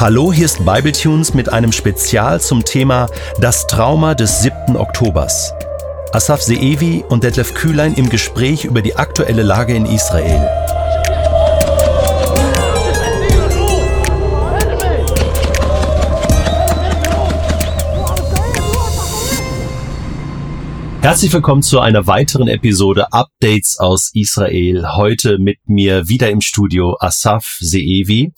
Hallo, hier ist Bibletunes mit einem Spezial zum Thema Das Trauma des 7. Oktobers. Asaf Seevi und Detlef Kühlein im Gespräch über die aktuelle Lage in Israel. Herzlich willkommen zu einer weiteren Episode Updates aus Israel. Heute mit mir wieder im Studio Asaf Seevi.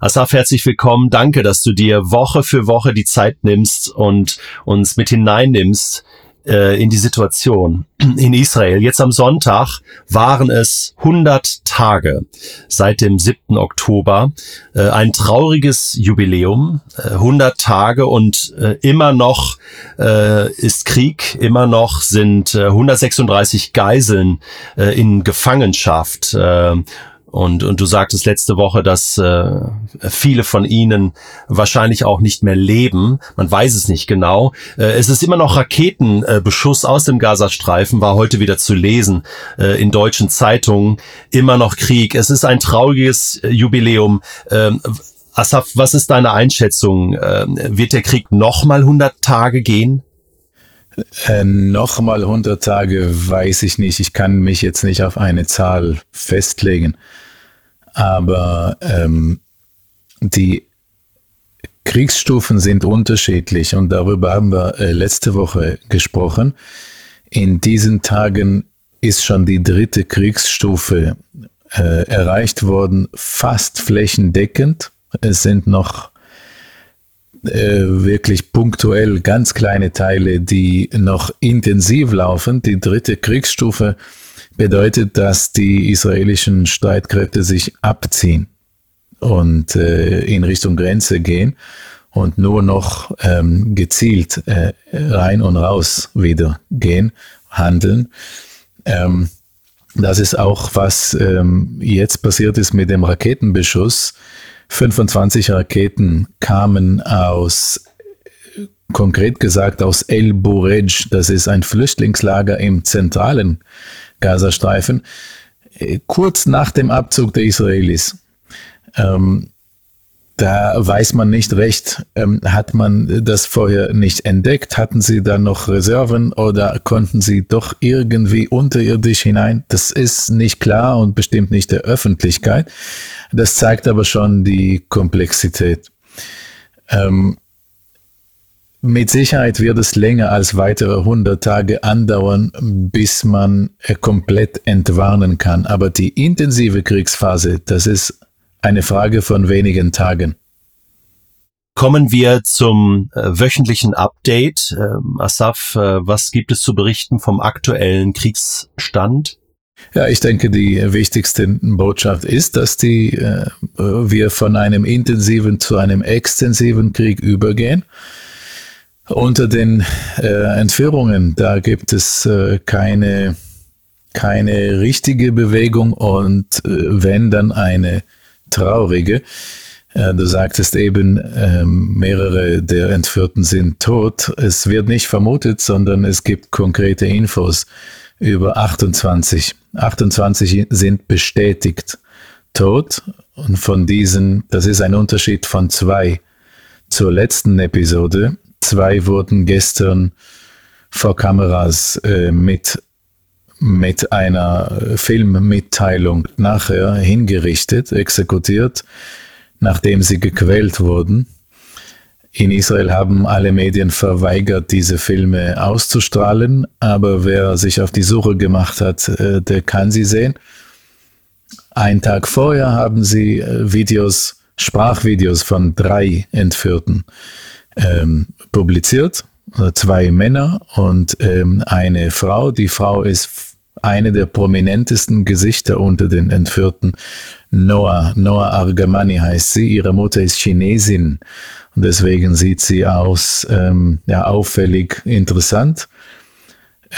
Asaf, herzlich willkommen. Danke, dass du dir Woche für Woche die Zeit nimmst und uns mit hineinnimmst äh, in die Situation in Israel. Jetzt am Sonntag waren es 100 Tage seit dem 7. Oktober. Äh, ein trauriges Jubiläum, äh, 100 Tage und äh, immer noch äh, ist Krieg, immer noch sind 136 äh, Geiseln in Gefangenschaft. Äh, und, und du sagtest letzte Woche, dass äh, viele von ihnen wahrscheinlich auch nicht mehr leben. Man weiß es nicht genau. Äh, es ist immer noch Raketenbeschuss aus dem Gazastreifen, war heute wieder zu lesen äh, in deutschen Zeitungen. Immer noch Krieg. Es ist ein trauriges äh, Jubiläum. Ähm, Asaf, was ist deine Einschätzung? Ähm, wird der Krieg nochmal 100 Tage gehen? Äh, Nochmal 100 Tage weiß ich nicht. Ich kann mich jetzt nicht auf eine Zahl festlegen. Aber ähm, die Kriegsstufen sind unterschiedlich und darüber haben wir äh, letzte Woche gesprochen. In diesen Tagen ist schon die dritte Kriegsstufe äh, erreicht worden, fast flächendeckend. Es sind noch äh, wirklich punktuell ganz kleine Teile, die noch intensiv laufen. Die dritte Kriegsstufe bedeutet, dass die israelischen Streitkräfte sich abziehen und äh, in Richtung Grenze gehen und nur noch ähm, gezielt äh, rein und raus wieder gehen, handeln. Ähm, das ist auch, was ähm, jetzt passiert ist mit dem Raketenbeschuss. 25 Raketen kamen aus, konkret gesagt, aus El Burej. Das ist ein Flüchtlingslager im zentralen Gazastreifen, äh, kurz nach dem Abzug der Israelis. Ähm, da weiß man nicht recht, ähm, hat man das vorher nicht entdeckt, hatten sie da noch Reserven oder konnten sie doch irgendwie unterirdisch hinein? Das ist nicht klar und bestimmt nicht der Öffentlichkeit. Das zeigt aber schon die Komplexität. Ähm, mit Sicherheit wird es länger als weitere 100 Tage andauern, bis man komplett entwarnen kann. Aber die intensive Kriegsphase, das ist eine Frage von wenigen Tagen. Kommen wir zum äh, wöchentlichen Update. Ähm, Asaf, äh, was gibt es zu berichten vom aktuellen Kriegsstand? Ja, ich denke, die wichtigste Botschaft ist, dass die, äh, wir von einem intensiven zu einem extensiven Krieg übergehen. Unter den äh, Entführungen, da gibt es äh, keine, keine richtige Bewegung und äh, wenn dann eine traurige. Äh, du sagtest eben, ähm, mehrere der Entführten sind tot. Es wird nicht vermutet, sondern es gibt konkrete Infos über 28. 28 sind bestätigt tot und von diesen, das ist ein Unterschied von zwei zur letzten Episode. Zwei wurden gestern vor Kameras äh, mit, mit einer Filmmitteilung nachher hingerichtet, exekutiert, nachdem sie gequält wurden. In Israel haben alle Medien verweigert, diese Filme auszustrahlen, aber wer sich auf die Suche gemacht hat, äh, der kann sie sehen. Ein Tag vorher haben sie äh, Videos, Sprachvideos von drei Entführten ähm, publiziert. Zwei Männer und ähm, eine Frau. Die Frau ist eine der prominentesten Gesichter unter den Entführten. Noah, Noah Argamani heißt sie. Ihre Mutter ist Chinesin und deswegen sieht sie aus ähm, ja, auffällig interessant.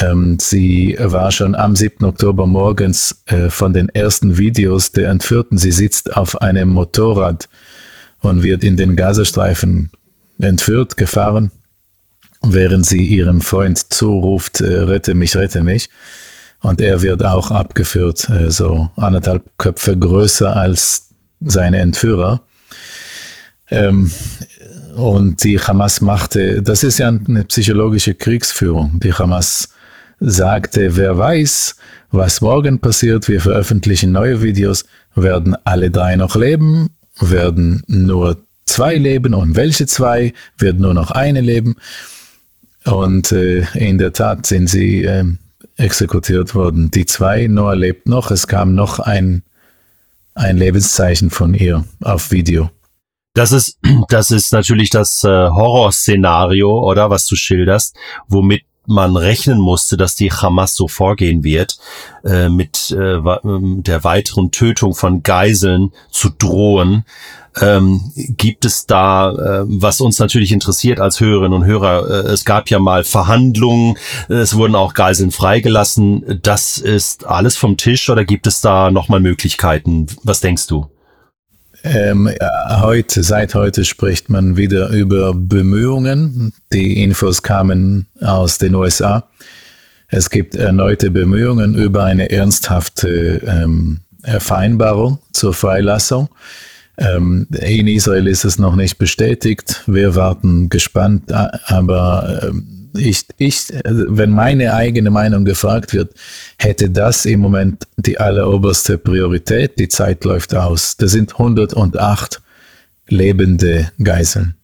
Ähm, sie war schon am 7. Oktober morgens äh, von den ersten Videos der Entführten. Sie sitzt auf einem Motorrad und wird in den Gazastreifen entführt, gefahren, während sie ihrem Freund zuruft, äh, rette mich, rette mich. Und er wird auch abgeführt, äh, so anderthalb Köpfe größer als seine Entführer. Ähm, und die Hamas machte, das ist ja eine psychologische Kriegsführung. Die Hamas sagte, wer weiß, was morgen passiert, wir veröffentlichen neue Videos, werden alle drei noch leben, werden nur zwei leben und welche zwei, wird nur noch eine leben. Und äh, in der Tat sind sie äh, exekutiert worden. Die zwei, Noah lebt noch, es kam noch ein, ein Lebenszeichen von ihr auf Video. Das ist, das ist natürlich das äh, Horrorszenario, oder was du schilderst, womit man rechnen musste, dass die Hamas so vorgehen wird, äh, mit äh, der weiteren Tötung von Geiseln zu drohen. Ähm, gibt es da, äh, was uns natürlich interessiert als Hörerinnen und Hörer, äh, es gab ja mal Verhandlungen, es wurden auch Geiseln freigelassen. Das ist alles vom Tisch oder gibt es da nochmal Möglichkeiten? Was denkst du? Ähm, heute, seit heute spricht man wieder über Bemühungen. Die Infos kamen aus den USA. Es gibt erneute Bemühungen über eine ernsthafte ähm, Vereinbarung zur Freilassung. Ähm, in Israel ist es noch nicht bestätigt. Wir warten gespannt, aber ähm, ich, ich, wenn meine eigene Meinung gefragt wird, hätte das im Moment die alleroberste Priorität. Die Zeit läuft aus. Das sind 108 lebende Geiseln.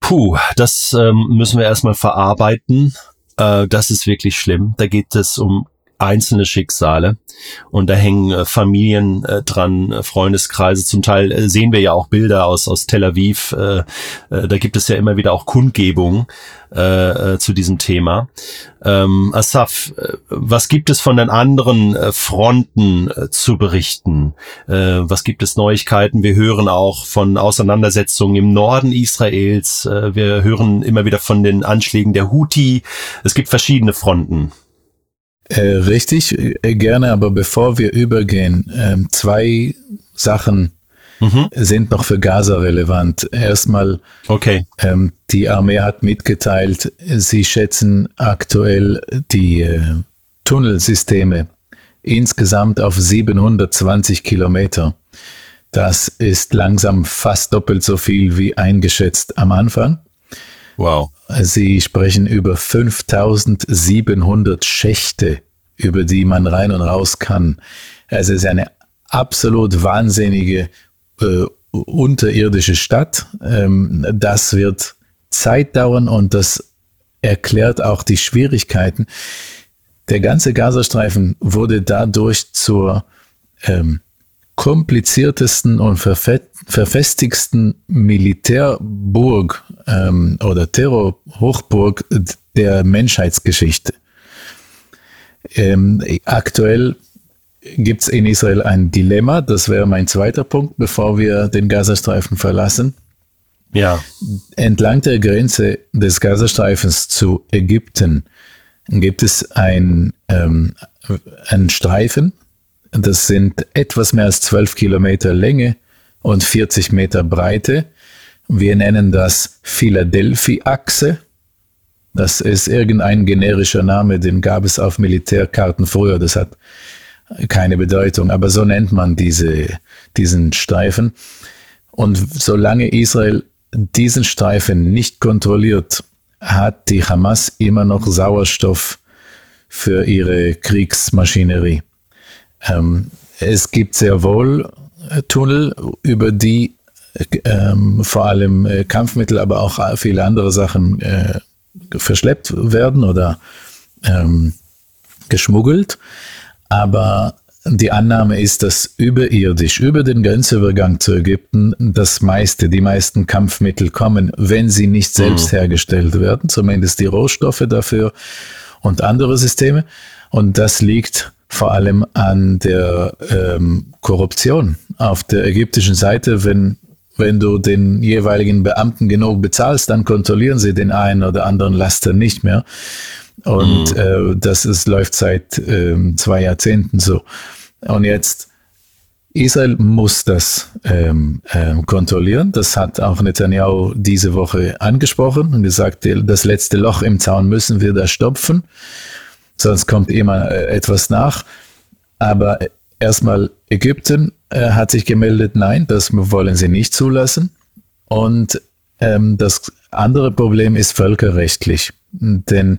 Puh, das ähm, müssen wir erstmal verarbeiten. Äh, das ist wirklich schlimm. Da geht es um einzelne Schicksale und da hängen äh, Familien äh, dran, äh, Freundeskreise. Zum Teil äh, sehen wir ja auch Bilder aus aus Tel Aviv. Äh, äh, da gibt es ja immer wieder auch Kundgebungen zu diesem Thema. Ähm, Asaf, was gibt es von den anderen Fronten zu berichten? was gibt es Neuigkeiten? Wir hören auch von Auseinandersetzungen im Norden Israels. wir hören immer wieder von den Anschlägen der Houthi. Es gibt verschiedene Fronten. Äh, richtig, äh, gerne, aber bevor wir übergehen, äh, zwei Sachen mhm. sind noch für Gaza relevant. Erstmal, okay. ähm, die Armee hat mitgeteilt, sie schätzen aktuell die äh, Tunnelsysteme insgesamt auf 720 Kilometer. Das ist langsam fast doppelt so viel wie eingeschätzt am Anfang. Wow. Sie sprechen über 5700 Schächte, über die man rein und raus kann. Es ist eine absolut wahnsinnige äh, unterirdische Stadt. Ähm, das wird Zeit dauern und das erklärt auch die Schwierigkeiten. Der ganze Gazastreifen wurde dadurch zur ähm, kompliziertesten und verfestigsten Militärburg ähm, oder Terrorhochburg der Menschheitsgeschichte. Ähm, aktuell gibt es in Israel ein Dilemma, das wäre mein zweiter Punkt, bevor wir den Gazastreifen verlassen. Ja. Entlang der Grenze des Gazastreifens zu Ägypten gibt es ein, ähm, einen Streifen, das sind etwas mehr als 12 Kilometer Länge und 40 Meter Breite. Wir nennen das Philadelphia-Achse. Das ist irgendein generischer Name, den gab es auf Militärkarten früher. Das hat keine Bedeutung, aber so nennt man diese, diesen Streifen. Und solange Israel diesen Streifen nicht kontrolliert, hat die Hamas immer noch Sauerstoff für ihre Kriegsmaschinerie. Ähm, es gibt sehr wohl äh, Tunnel, über die ähm, vor allem äh, Kampfmittel, aber auch viele andere Sachen äh, verschleppt werden oder ähm, geschmuggelt. Aber die Annahme ist, dass überirdisch, über den Grenzübergang zu Ägypten, das meiste, die meisten Kampfmittel kommen, wenn sie nicht selbst mhm. hergestellt werden, zumindest die Rohstoffe dafür und andere Systeme. Und das liegt vor allem an der ähm, Korruption auf der ägyptischen Seite. Wenn, wenn du den jeweiligen Beamten genug bezahlst, dann kontrollieren sie den einen oder anderen Laster nicht mehr. Und mhm. äh, das ist, läuft seit äh, zwei Jahrzehnten so. Und jetzt Israel muss das ähm, ähm, kontrollieren. Das hat auch Netanyahu diese Woche angesprochen und gesagt, das letzte Loch im Zaun müssen wir da stopfen sonst kommt immer äh, etwas nach. Aber erstmal Ägypten äh, hat sich gemeldet, nein, das wollen sie nicht zulassen. Und ähm, das andere Problem ist völkerrechtlich. Denn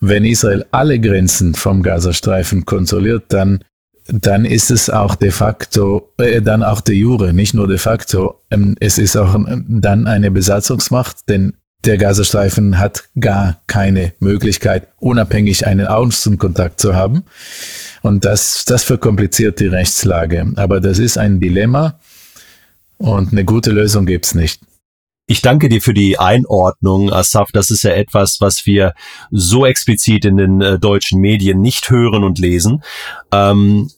wenn Israel alle Grenzen vom Gazastreifen kontrolliert, dann, dann ist es auch de facto, äh, dann auch de jure, nicht nur de facto. Ähm, es ist auch ähm, dann eine Besatzungsmacht, denn der Gazastreifen hat gar keine Möglichkeit, unabhängig einen Außenkontakt zu haben. Und das, das verkompliziert die Rechtslage. Aber das ist ein Dilemma und eine gute Lösung gibt's nicht. Ich danke dir für die Einordnung, Asaf. Das ist ja etwas, was wir so explizit in den äh, deutschen Medien nicht hören und lesen. Ähm,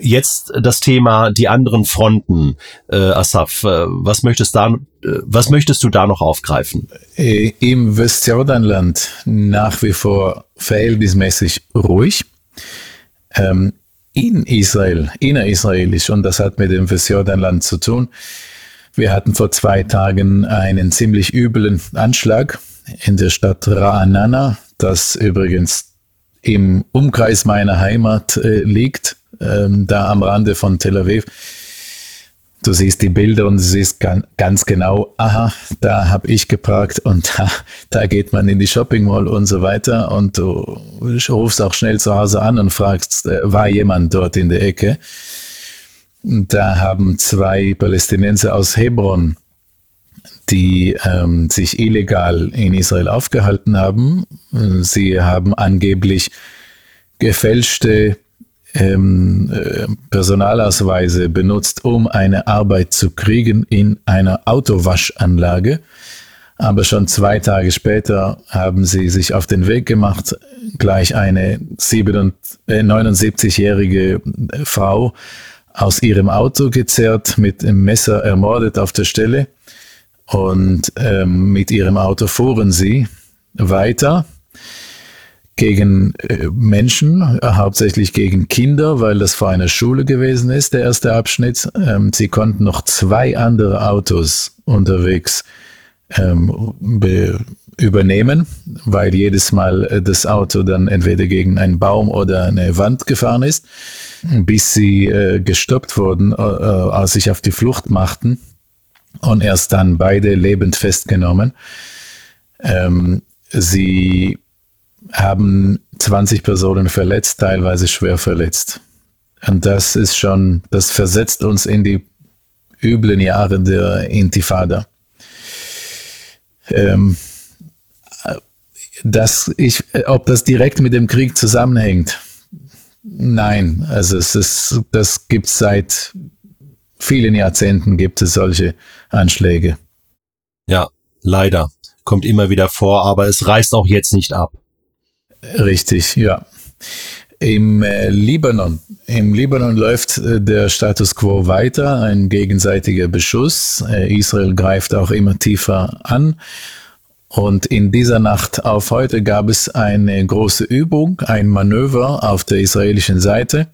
jetzt das Thema die anderen Fronten, äh, Asaf. Äh, was möchtest da, äh, was möchtest du da noch aufgreifen? Äh, Im Westjordanland nach wie vor verhältnismäßig ruhig. Ähm, in Israel, innerisraelisch, und das hat mit dem Westjordanland zu tun. Wir hatten vor zwei Tagen einen ziemlich üblen Anschlag in der Stadt Ra'anana, das übrigens im Umkreis meiner Heimat äh, liegt, ähm, da am Rande von Tel Aviv. Du siehst die Bilder und du siehst ganz genau, aha, da habe ich geparkt und da, da geht man in die Shopping Mall und so weiter und du rufst auch schnell zu Hause an und fragst, äh, war jemand dort in der Ecke? Da haben zwei Palästinenser aus Hebron, die ähm, sich illegal in Israel aufgehalten haben. Sie haben angeblich gefälschte ähm, äh, Personalausweise benutzt, um eine Arbeit zu kriegen in einer Autowaschanlage. Aber schon zwei Tage später haben sie sich auf den Weg gemacht, gleich eine 79-jährige äh, Frau aus ihrem Auto gezerrt, mit dem Messer ermordet auf der Stelle. Und ähm, mit ihrem Auto fuhren sie weiter gegen äh, Menschen, hauptsächlich gegen Kinder, weil das vor einer Schule gewesen ist, der erste Abschnitt. Ähm, sie konnten noch zwei andere Autos unterwegs ähm, übernehmen, weil jedes Mal äh, das Auto dann entweder gegen einen Baum oder eine Wand gefahren ist bis sie äh, gestoppt wurden, äh, äh, als sich auf die Flucht machten und erst dann beide lebend festgenommen. Ähm, sie haben 20 Personen verletzt, teilweise schwer verletzt. Und das ist schon, das versetzt uns in die üblen Jahre der Intifada. Ähm, dass ich, ob das direkt mit dem Krieg zusammenhängt, Nein, also es ist, das gibt es seit vielen Jahrzehnten gibt es solche Anschläge. Ja, leider. Kommt immer wieder vor, aber es reißt auch jetzt nicht ab. Richtig, ja. Im äh, Libanon, im Libanon läuft äh, der Status quo weiter, ein gegenseitiger Beschuss. Äh, Israel greift auch immer tiefer an. Und in dieser Nacht auf heute gab es eine große Übung, ein Manöver auf der israelischen Seite.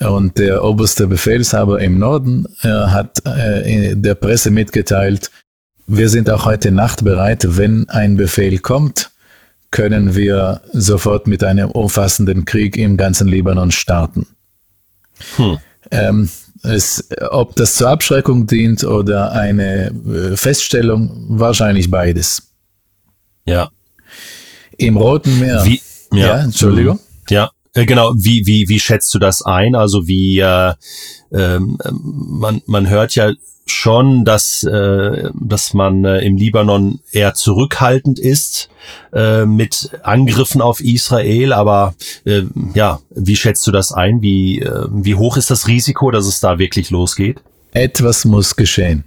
Und der oberste Befehlshaber im Norden äh, hat äh, der Presse mitgeteilt, wir sind auch heute Nacht bereit, wenn ein Befehl kommt, können wir sofort mit einem umfassenden Krieg im ganzen Libanon starten. Hm. Ähm, es, ob das zur Abschreckung dient oder eine äh, Feststellung, wahrscheinlich beides. Ja. Im Roten Meer. Wie, ja, ja Entschuldigung. Mhm. Ja, äh, genau. Wie, wie, wie schätzt du das ein? Also wie, äh, äh, man, man hört ja schon, dass, äh, dass man äh, im Libanon eher zurückhaltend ist äh, mit Angriffen auf Israel. Aber äh, ja, wie schätzt du das ein? Wie, äh, wie hoch ist das Risiko, dass es da wirklich losgeht? Etwas muss geschehen.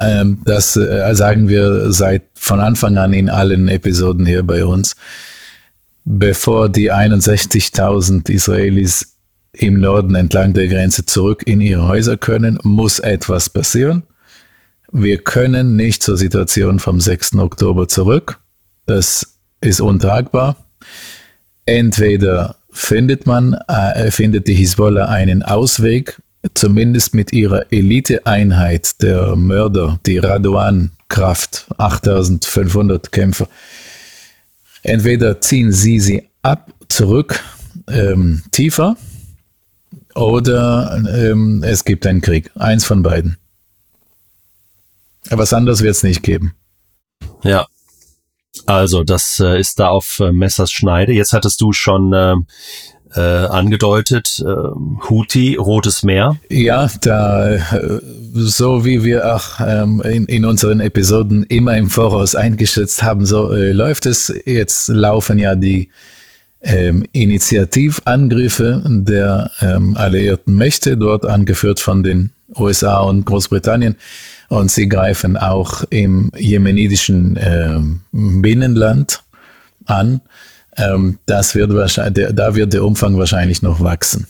Ähm, das äh, sagen wir seit von Anfang an in allen Episoden hier bei uns. Bevor die 61.000 Israelis im Norden entlang der Grenze zurück in ihre Häuser können, muss etwas passieren. Wir können nicht zur Situation vom 6. Oktober zurück. Das ist untragbar. Entweder findet man, äh, findet die Hisbollah einen Ausweg zumindest mit ihrer Eliteeinheit der Mörder, die Raduan-Kraft, 8500 Kämpfer, entweder ziehen sie sie ab, zurück, ähm, tiefer, oder ähm, es gibt einen Krieg. Eins von beiden. Was anderes wird es nicht geben. Ja. Also, das äh, ist da auf äh, Messers Schneide. Jetzt hattest du schon äh, äh, angedeutet, äh, Houthi, Rotes Meer. Ja, da, äh, so wie wir auch ähm, in, in unseren Episoden immer im Voraus eingeschätzt haben, so äh, läuft es. Jetzt laufen ja die ähm, Initiativangriffe der ähm, alliierten Mächte, dort angeführt von den USA und Großbritannien. Und sie greifen auch im jemenitischen äh, Binnenland an. Ähm, das wird wahrscheinlich, da wird der Umfang wahrscheinlich noch wachsen.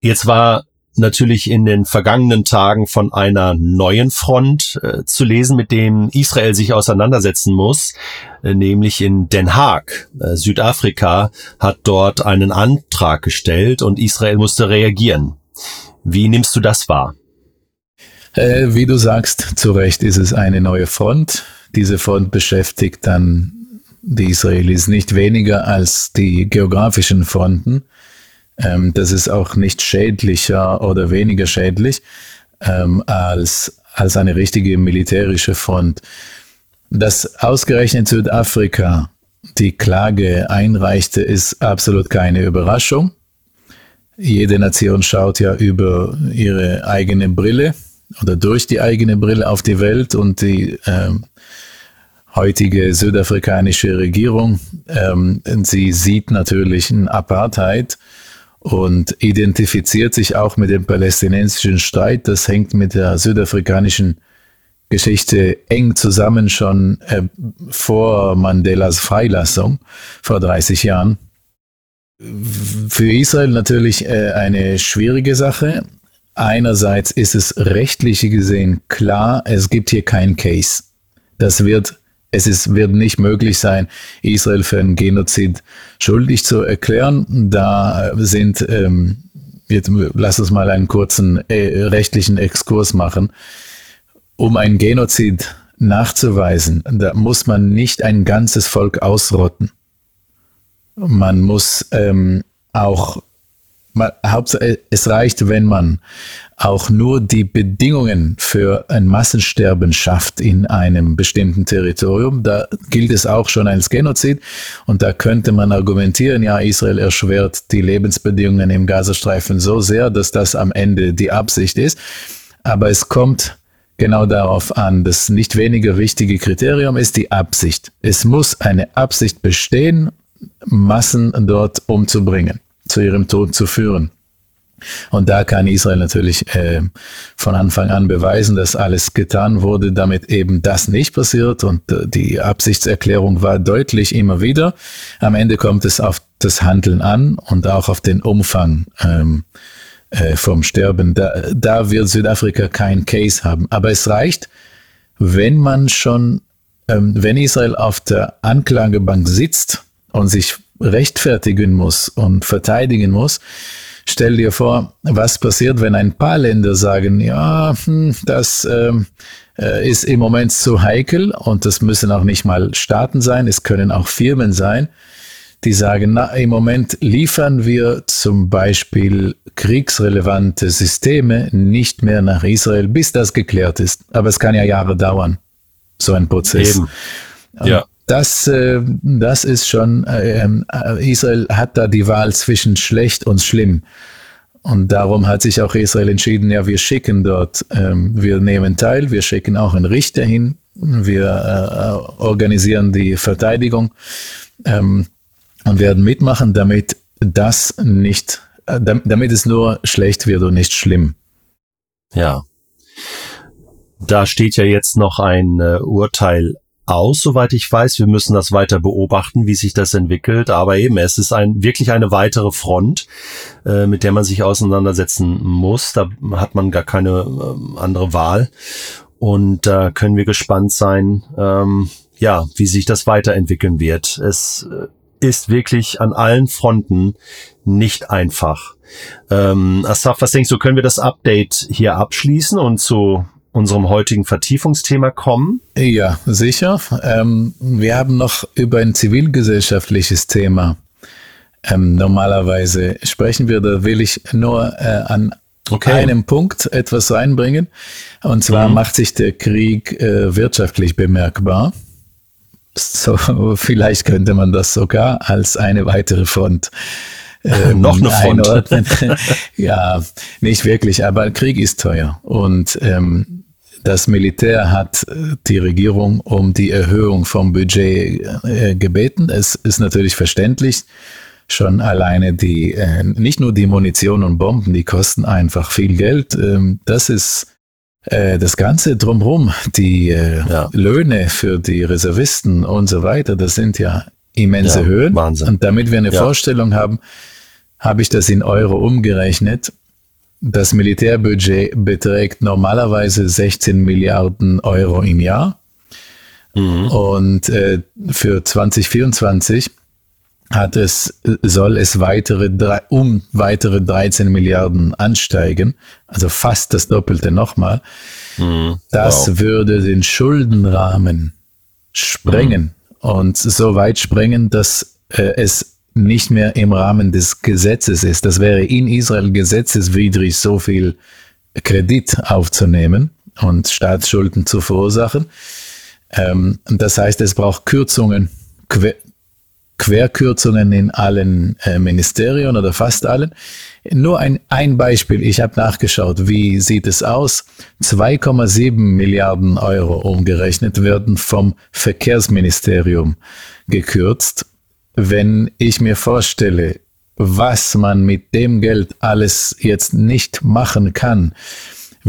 Jetzt war natürlich in den vergangenen Tagen von einer neuen Front äh, zu lesen, mit dem Israel sich auseinandersetzen muss, äh, nämlich in Den Haag. Äh, Südafrika hat dort einen Antrag gestellt und Israel musste reagieren. Wie nimmst du das wahr? Äh, wie du sagst, zu Recht ist es eine neue Front. Diese Front beschäftigt dann die Israelis nicht weniger als die geografischen Fronten. Ähm, das ist auch nicht schädlicher oder weniger schädlich ähm, als, als eine richtige militärische Front. Dass ausgerechnet Südafrika die Klage einreichte, ist absolut keine Überraschung. Jede Nation schaut ja über ihre eigene Brille oder durch die eigene Brille auf die Welt und die ähm, heutige südafrikanische Regierung, ähm, sie sieht natürlich ein Apartheid und identifiziert sich auch mit dem palästinensischen Streit. Das hängt mit der südafrikanischen Geschichte eng zusammen schon äh, vor Mandelas Freilassung vor 30 Jahren. Für Israel natürlich äh, eine schwierige Sache. Einerseits ist es rechtlich gesehen klar, es gibt hier keinen Case. Das wird es ist, wird nicht möglich sein, Israel für einen Genozid schuldig zu erklären. Da sind, ähm, jetzt lass uns mal einen kurzen äh, rechtlichen Exkurs machen. Um einen Genozid nachzuweisen, da muss man nicht ein ganzes Volk ausrotten. Man muss ähm, auch Hauptsache, es reicht, wenn man auch nur die Bedingungen für ein Massensterben schafft in einem bestimmten Territorium. Da gilt es auch schon als Genozid. Und da könnte man argumentieren, ja, Israel erschwert die Lebensbedingungen im Gazastreifen so sehr, dass das am Ende die Absicht ist. Aber es kommt genau darauf an. Das nicht weniger wichtige Kriterium ist die Absicht. Es muss eine Absicht bestehen, Massen dort umzubringen zu ihrem Tod zu führen. Und da kann Israel natürlich äh, von Anfang an beweisen, dass alles getan wurde, damit eben das nicht passiert. Und äh, die Absichtserklärung war deutlich immer wieder. Am Ende kommt es auf das Handeln an und auch auf den Umfang ähm, äh, vom Sterben. Da, da wird Südafrika kein Case haben. Aber es reicht, wenn man schon, ähm, wenn Israel auf der Anklagebank sitzt und sich rechtfertigen muss und verteidigen muss. Stell dir vor, was passiert, wenn ein paar Länder sagen, ja, hm, das ähm, äh, ist im Moment zu heikel und das müssen auch nicht mal Staaten sein, es können auch Firmen sein, die sagen, na, im Moment liefern wir zum Beispiel kriegsrelevante Systeme nicht mehr nach Israel, bis das geklärt ist. Aber es kann ja Jahre dauern, so ein Prozess. Eben. Ja das, äh, das ist schon, äh, ähm, äh, Israel hat da die Wahl zwischen schlecht und schlimm. Und darum hat sich auch Israel entschieden, ja, wir schicken dort, ähm, wir nehmen teil, wir schicken auch einen Richter hin, wir äh, organisieren die Verteidigung ähm, und werden mitmachen, damit das nicht, äh, damit es nur schlecht wird und nicht schlimm. Ja. Da steht ja jetzt noch ein Urteil aus, soweit ich weiß. Wir müssen das weiter beobachten, wie sich das entwickelt. Aber eben, es ist ein, wirklich eine weitere Front, äh, mit der man sich auseinandersetzen muss. Da hat man gar keine äh, andere Wahl. Und da äh, können wir gespannt sein, ähm, ja, wie sich das weiterentwickeln wird. Es äh, ist wirklich an allen Fronten nicht einfach. Ähm, Asaf, was denkst du, können wir das Update hier abschließen und zu unserem heutigen Vertiefungsthema kommen? Ja, sicher. Ähm, wir haben noch über ein zivilgesellschaftliches Thema. Ähm, normalerweise sprechen wir, da will ich nur äh, an okay. einem Punkt etwas reinbringen. Und zwar mhm. macht sich der Krieg äh, wirtschaftlich bemerkbar. So, vielleicht könnte man das sogar als eine weitere Front ähm, noch eine Front. ja, nicht wirklich, aber Krieg ist teuer. Und ähm, das Militär hat äh, die Regierung um die Erhöhung vom Budget äh, gebeten. Es ist natürlich verständlich. Schon alleine die, äh, nicht nur die Munition und Bomben, die kosten einfach viel Geld. Ähm, das ist äh, das Ganze drumherum, die äh, ja. Löhne für die Reservisten und so weiter, das sind ja immense ja, Höhen. Wahnsinn. Und damit wir eine ja. Vorstellung haben, habe ich das in Euro umgerechnet. Das Militärbudget beträgt normalerweise 16 Milliarden Euro im Jahr. Mhm. Und äh, für 2024 hat es, soll es weitere drei, um weitere 13 Milliarden ansteigen, also fast das Doppelte nochmal. Mhm. Das wow. würde den Schuldenrahmen sprengen mhm. Und so weit sprengen, dass äh, es nicht mehr im Rahmen des Gesetzes ist. Das wäre in Israel gesetzeswidrig, so viel Kredit aufzunehmen und Staatsschulden zu verursachen. Ähm, das heißt, es braucht Kürzungen, Querkürzungen in allen äh, Ministerien oder fast allen. Nur ein, ein Beispiel, ich habe nachgeschaut, wie sieht es aus? 2,7 Milliarden Euro umgerechnet werden vom Verkehrsministerium gekürzt wenn ich mir vorstelle, was man mit dem Geld alles jetzt nicht machen kann,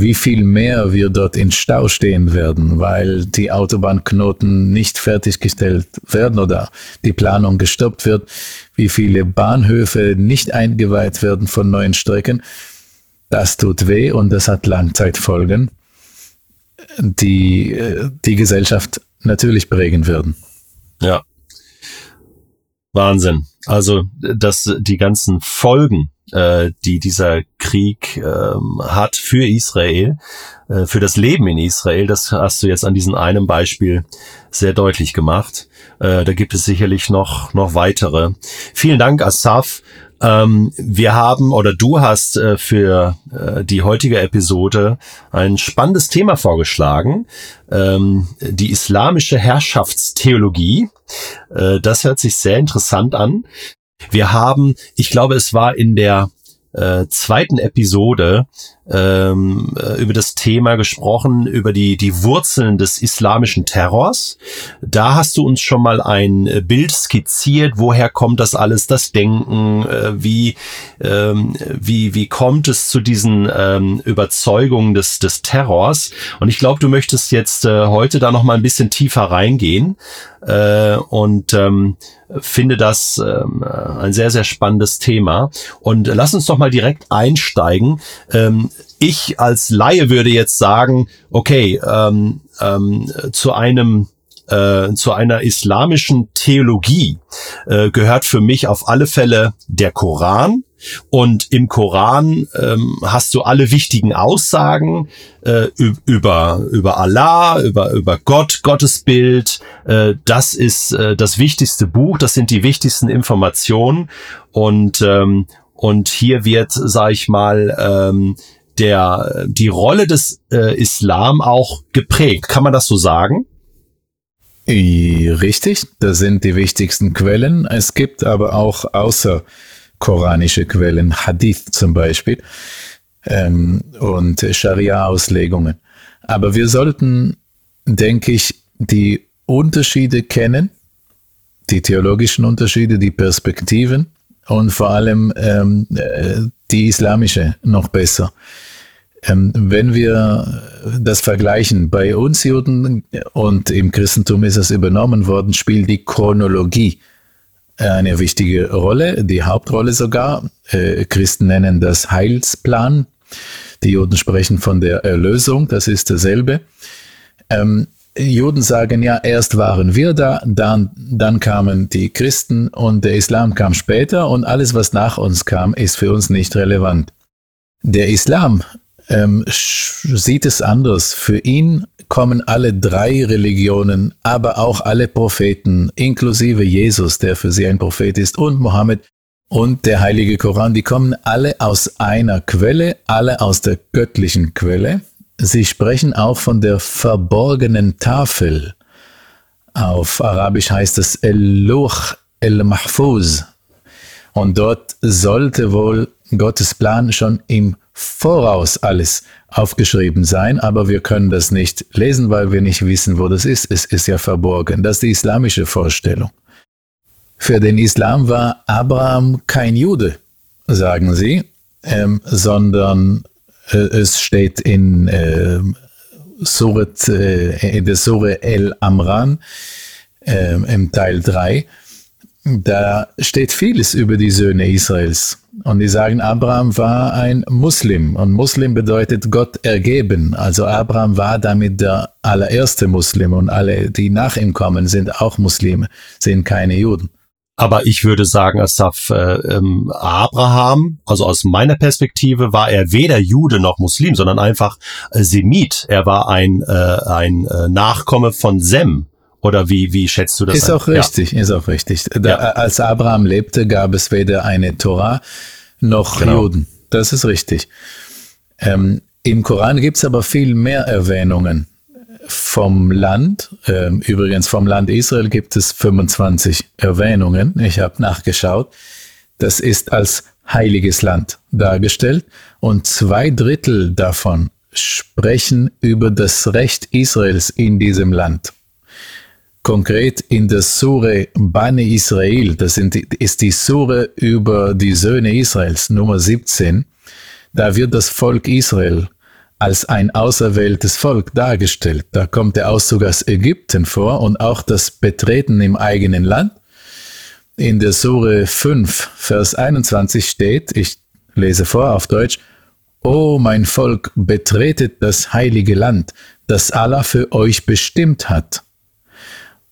wie viel mehr wir dort in Stau stehen werden, weil die Autobahnknoten nicht fertiggestellt werden oder die Planung gestoppt wird, wie viele Bahnhöfe nicht eingeweiht werden von neuen Strecken. Das tut weh und das hat Langzeitfolgen, die äh, die Gesellschaft natürlich prägen werden. Ja, Wahnsinn. Also, dass die ganzen Folgen, äh, die dieser Krieg äh, hat für Israel, äh, für das Leben in Israel, das hast du jetzt an diesem einen Beispiel sehr deutlich gemacht. Äh, da gibt es sicherlich noch, noch weitere. Vielen Dank, Asaf. Ähm, wir haben oder du hast äh, für äh, die heutige Episode ein spannendes Thema vorgeschlagen, ähm, die islamische Herrschaftstheologie. Äh, das hört sich sehr interessant an. Wir haben, ich glaube, es war in der äh, zweiten Episode ähm, äh, über das Thema gesprochen, über die, die Wurzeln des islamischen Terrors. Da hast du uns schon mal ein äh, Bild skizziert, woher kommt das alles, das Denken, äh, wie, ähm, wie, wie kommt es zu diesen ähm, Überzeugungen des, des Terrors. Und ich glaube, du möchtest jetzt äh, heute da noch mal ein bisschen tiefer reingehen äh, und ähm, finde das ähm, ein sehr, sehr spannendes Thema. Und lass uns doch mal direkt einsteigen. Ähm, ich als Laie würde jetzt sagen, okay, ähm, ähm, zu einem äh, zu einer islamischen Theologie äh, gehört für mich auf alle Fälle der Koran. Und im Koran ähm, hast du alle wichtigen Aussagen äh, über, über Allah, über, über Gott, Gottesbild. Äh, das ist äh, das wichtigste Buch, das sind die wichtigsten Informationen. Und, ähm, und hier wird, sag ich mal, ähm, der, die Rolle des äh, Islam auch geprägt. Kann man das so sagen? Richtig, das sind die wichtigsten Quellen. Es gibt aber auch außerkoranische Quellen, Hadith zum Beispiel ähm, und Scharia-Auslegungen. Aber wir sollten, denke ich, die Unterschiede kennen, die theologischen Unterschiede, die Perspektiven und vor allem ähm, äh, die islamische noch besser. Ähm, wenn wir das vergleichen, bei uns Juden und im Christentum ist es übernommen worden, spielt die Chronologie eine wichtige Rolle, die Hauptrolle sogar. Äh, Christen nennen das Heilsplan. Die Juden sprechen von der Erlösung, das ist dasselbe. Ähm, Juden sagen ja, erst waren wir da, dann, dann kamen die Christen und der Islam kam später und alles, was nach uns kam, ist für uns nicht relevant. Der Islam ähm, sieht es anders. Für ihn kommen alle drei Religionen, aber auch alle Propheten, inklusive Jesus, der für sie ein Prophet ist, und Mohammed, und der Heilige Koran, die kommen alle aus einer Quelle, alle aus der göttlichen Quelle. Sie sprechen auch von der verborgenen Tafel. Auf Arabisch heißt es El-Luch El-Mahfuz. Und dort sollte wohl Gottes Plan schon im Voraus alles aufgeschrieben sein, aber wir können das nicht lesen, weil wir nicht wissen, wo das ist. Es ist ja verborgen. Das ist die islamische Vorstellung. Für den Islam war Abraham kein Jude, sagen sie, ähm, sondern äh, es steht in, äh, Surat, äh, in der Sure El Amran äh, im Teil 3, da steht vieles über die Söhne Israels. Und die sagen, Abraham war ein Muslim. Und Muslim bedeutet Gott ergeben. Also Abraham war damit der allererste Muslim. Und alle, die nach ihm kommen, sind auch Muslime, sind keine Juden. Aber ich würde sagen, Asaf, äh, ähm, Abraham, also aus meiner Perspektive, war er weder Jude noch Muslim, sondern einfach Semit. Er war ein, äh, ein äh, Nachkomme von Sem. Oder wie, wie schätzt du das? Ist ein? auch richtig, ja. ist auch richtig. Da, ja. Als Abraham lebte, gab es weder eine Torah noch genau. Juden. Das ist richtig. Ähm, Im Koran gibt es aber viel mehr Erwähnungen vom Land, äh, übrigens vom Land Israel gibt es 25 Erwähnungen, ich habe nachgeschaut, das ist als heiliges Land dargestellt und zwei Drittel davon sprechen über das Recht Israels in diesem Land. Konkret in der Sure Bani Israel, das ist die Sure über die Söhne Israels, Nummer 17, da wird das Volk Israel als ein auserwähltes Volk dargestellt. Da kommt der Auszug aus Ägypten vor und auch das Betreten im eigenen Land. In der Sure 5, Vers 21 steht, ich lese vor auf Deutsch, O mein Volk, betretet das heilige Land, das Allah für euch bestimmt hat.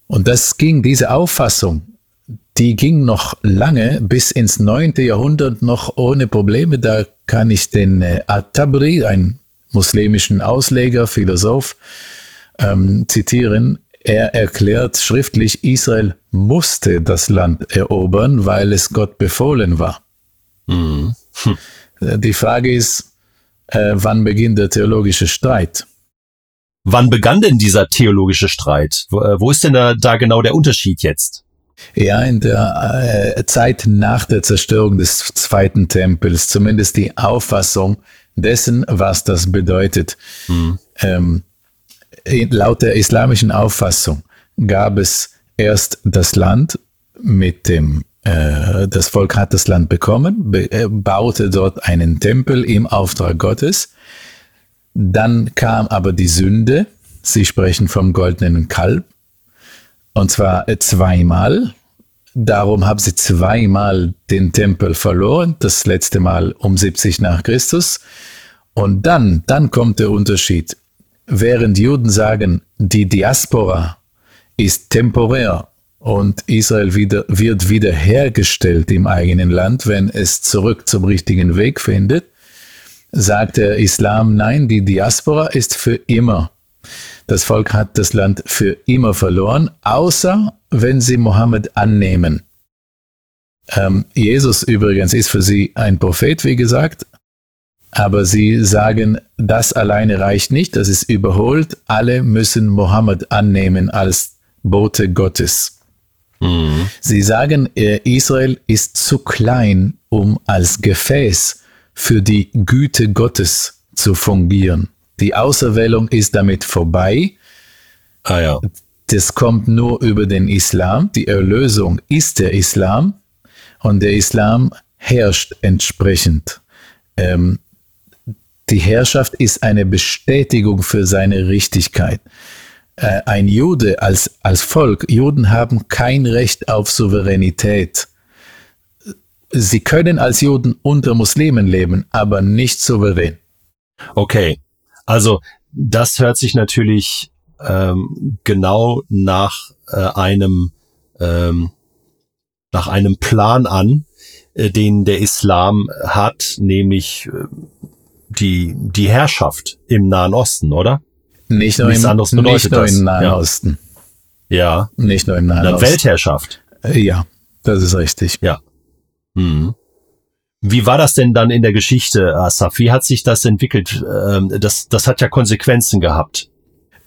Und das ging, diese Auffassung, die ging noch lange bis ins neunte Jahrhundert noch ohne Probleme. Da kann ich den äh, At-Tabri, ein muslimischen Ausleger, Philosoph, ähm, zitieren. Er erklärt schriftlich, Israel musste das Land erobern, weil es Gott befohlen war. Mhm. Hm. Die Frage ist, äh, wann beginnt der theologische Streit? Wann begann denn dieser theologische Streit? Wo, äh, wo ist denn da, da, genau der Unterschied jetzt? Ja, in der äh, Zeit nach der Zerstörung des zweiten Tempels, zumindest die Auffassung, dessen, was das bedeutet. Mhm. Ähm, laut der islamischen Auffassung gab es erst das Land mit dem, äh, das Volk hat das Land bekommen, be äh, baute dort einen Tempel im Auftrag Gottes. Dann kam aber die Sünde. Sie sprechen vom goldenen Kalb. Und zwar äh, zweimal. Darum haben sie zweimal den Tempel verloren, das letzte Mal um 70 nach Christus. Und dann, dann kommt der Unterschied. Während Juden sagen, die Diaspora ist temporär und Israel wieder, wird wiederhergestellt im eigenen Land, wenn es zurück zum richtigen Weg findet, sagt der Islam, nein, die Diaspora ist für immer. Das Volk hat das Land für immer verloren, außer wenn sie Mohammed annehmen. Ähm, Jesus übrigens ist für sie ein Prophet, wie gesagt, aber sie sagen, das alleine reicht nicht, das ist überholt. Alle müssen Mohammed annehmen als Bote Gottes. Mhm. Sie sagen, äh, Israel ist zu klein, um als Gefäß für die Güte Gottes zu fungieren. Die Auserwählung ist damit vorbei. Ah ja. Das kommt nur über den Islam. Die Erlösung ist der Islam und der Islam herrscht entsprechend. Ähm, die Herrschaft ist eine Bestätigung für seine Richtigkeit. Äh, ein Jude als, als Volk, Juden haben kein Recht auf Souveränität. Sie können als Juden unter Muslimen leben, aber nicht souverän. Okay, also das hört sich natürlich ähm, genau nach äh, einem ähm, nach einem Plan an, äh, den der Islam hat, nämlich äh, die, die Herrschaft im Nahen Osten, oder? Nicht nur, im, nicht nur im Nahen ja. Osten. Ja. Nicht nur im Nahen Osten. Weltherrschaft. Äh, ja, das ist richtig. Ja. Mhm. Wie war das denn dann in der Geschichte, Asaf? Wie hat sich das entwickelt? Ähm, das, das hat ja Konsequenzen gehabt.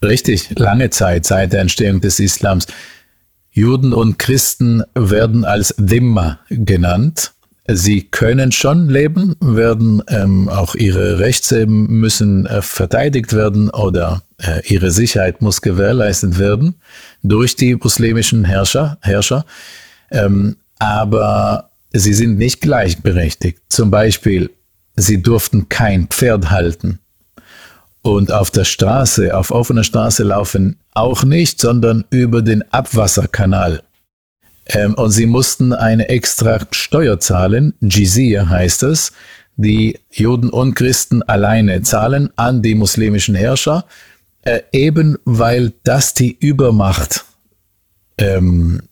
Richtig, lange Zeit, seit der Entstehung des Islams. Juden und Christen werden als Dhimma genannt. Sie können schon leben, werden ähm, auch ihre Rechte müssen äh, verteidigt werden oder äh, ihre Sicherheit muss gewährleistet werden durch die muslimischen Herrscher. Herrscher. Ähm, aber sie sind nicht gleichberechtigt. Zum Beispiel, sie durften kein Pferd halten und auf der Straße, auf offener Straße laufen auch nicht, sondern über den Abwasserkanal. Ähm, und sie mussten eine extra Steuer zahlen, Jizya heißt es, die Juden und Christen alleine zahlen an die muslimischen Herrscher, äh, eben weil das die Übermacht ähm,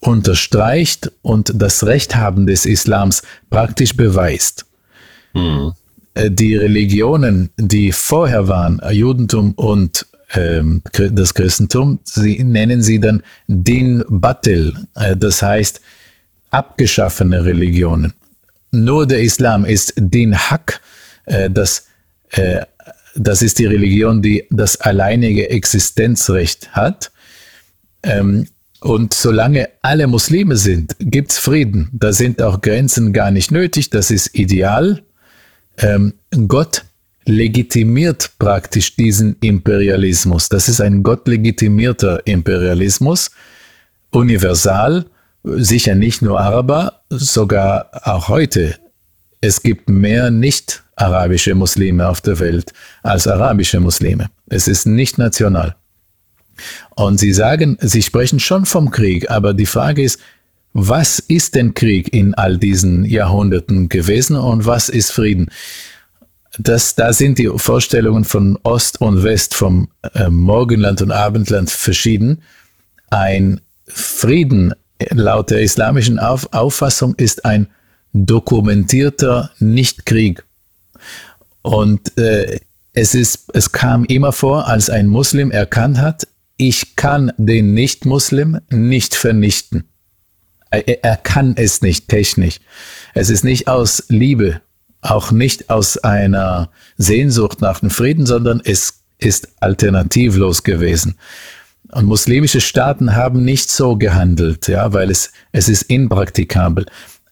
unterstreicht und das Rechthaben des Islams praktisch beweist. Mhm. Die Religionen, die vorher waren, Judentum und ähm, das Christentum, sie nennen sie dann Din Batil, äh, das heißt abgeschaffene Religionen. Nur der Islam ist Din Haq, äh, das, äh, das ist die Religion, die das alleinige Existenzrecht hat. Ähm, und solange alle Muslime sind, gibt's Frieden. Da sind auch Grenzen gar nicht nötig. Das ist ideal. Ähm, Gott legitimiert praktisch diesen Imperialismus. Das ist ein gottlegitimierter Imperialismus, universal, sicher nicht nur Araber, sogar auch heute. Es gibt mehr nicht arabische Muslime auf der Welt als arabische Muslime. Es ist nicht national. Und sie sagen, sie sprechen schon vom Krieg, aber die Frage ist, was ist denn Krieg in all diesen Jahrhunderten gewesen und was ist Frieden? Das, da sind die Vorstellungen von Ost und West, vom äh, Morgenland und Abendland verschieden. Ein Frieden laut der islamischen Auf Auffassung ist ein dokumentierter Nichtkrieg. Und äh, es, ist, es kam immer vor, als ein Muslim erkannt hat, ich kann den Nicht-Muslim nicht vernichten. Er, er kann es nicht technisch. Es ist nicht aus Liebe, auch nicht aus einer Sehnsucht nach dem Frieden, sondern es ist alternativlos gewesen. Und muslimische Staaten haben nicht so gehandelt, ja, weil es, es ist impraktikabel.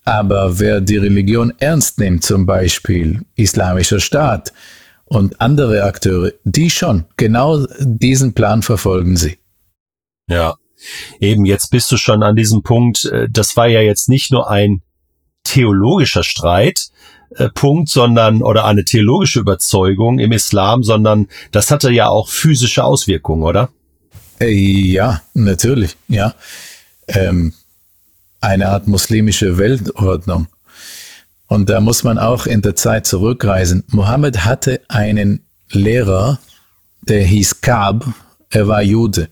Aber wer die Religion ernst nimmt, zum Beispiel Islamischer Staat, und andere Akteure, die schon, genau diesen Plan verfolgen sie. Ja, eben jetzt bist du schon an diesem Punkt, äh, das war ja jetzt nicht nur ein theologischer Streit, äh, Punkt, sondern oder eine theologische Überzeugung im Islam, sondern das hatte ja auch physische Auswirkungen, oder? Äh, ja, natürlich, ja. Ähm, eine Art muslimische Weltordnung. Und da muss man auch in der Zeit zurückreisen. Mohammed hatte einen Lehrer, der hieß Kab, er war Jude.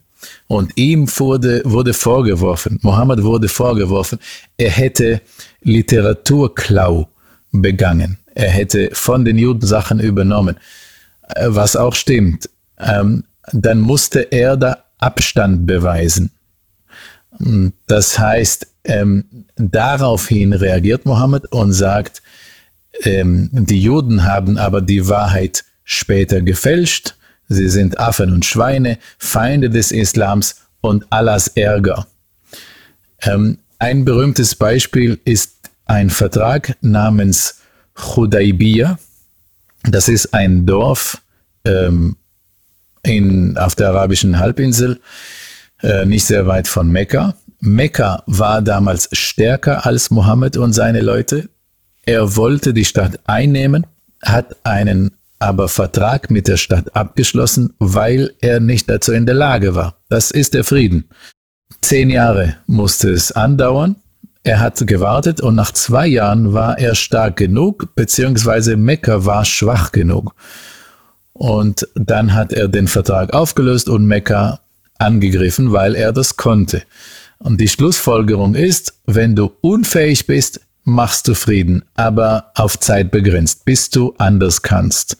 Und ihm wurde, wurde vorgeworfen, Mohammed wurde vorgeworfen, er hätte Literaturklau begangen. Er hätte von den Juden Sachen übernommen, äh, was auch stimmt. Ähm, dann musste er da Abstand beweisen. Das heißt, ähm, daraufhin reagiert Mohammed und sagt, ähm, die Juden haben aber die Wahrheit später gefälscht. Sie sind Affen und Schweine, Feinde des Islams und Allahs Ärger. Ähm, ein berühmtes Beispiel ist ein Vertrag namens Hudaybiyah. Das ist ein Dorf ähm, in, auf der arabischen Halbinsel, äh, nicht sehr weit von Mekka. Mekka war damals stärker als Mohammed und seine Leute. Er wollte die Stadt einnehmen, hat einen aber Vertrag mit der Stadt abgeschlossen, weil er nicht dazu in der Lage war. Das ist der Frieden. Zehn Jahre musste es andauern. Er hat gewartet und nach zwei Jahren war er stark genug, beziehungsweise Mekka war schwach genug. Und dann hat er den Vertrag aufgelöst und Mekka angegriffen, weil er das konnte. Und die Schlussfolgerung ist, wenn du unfähig bist, machst du Frieden, aber auf Zeit begrenzt, bis du anders kannst.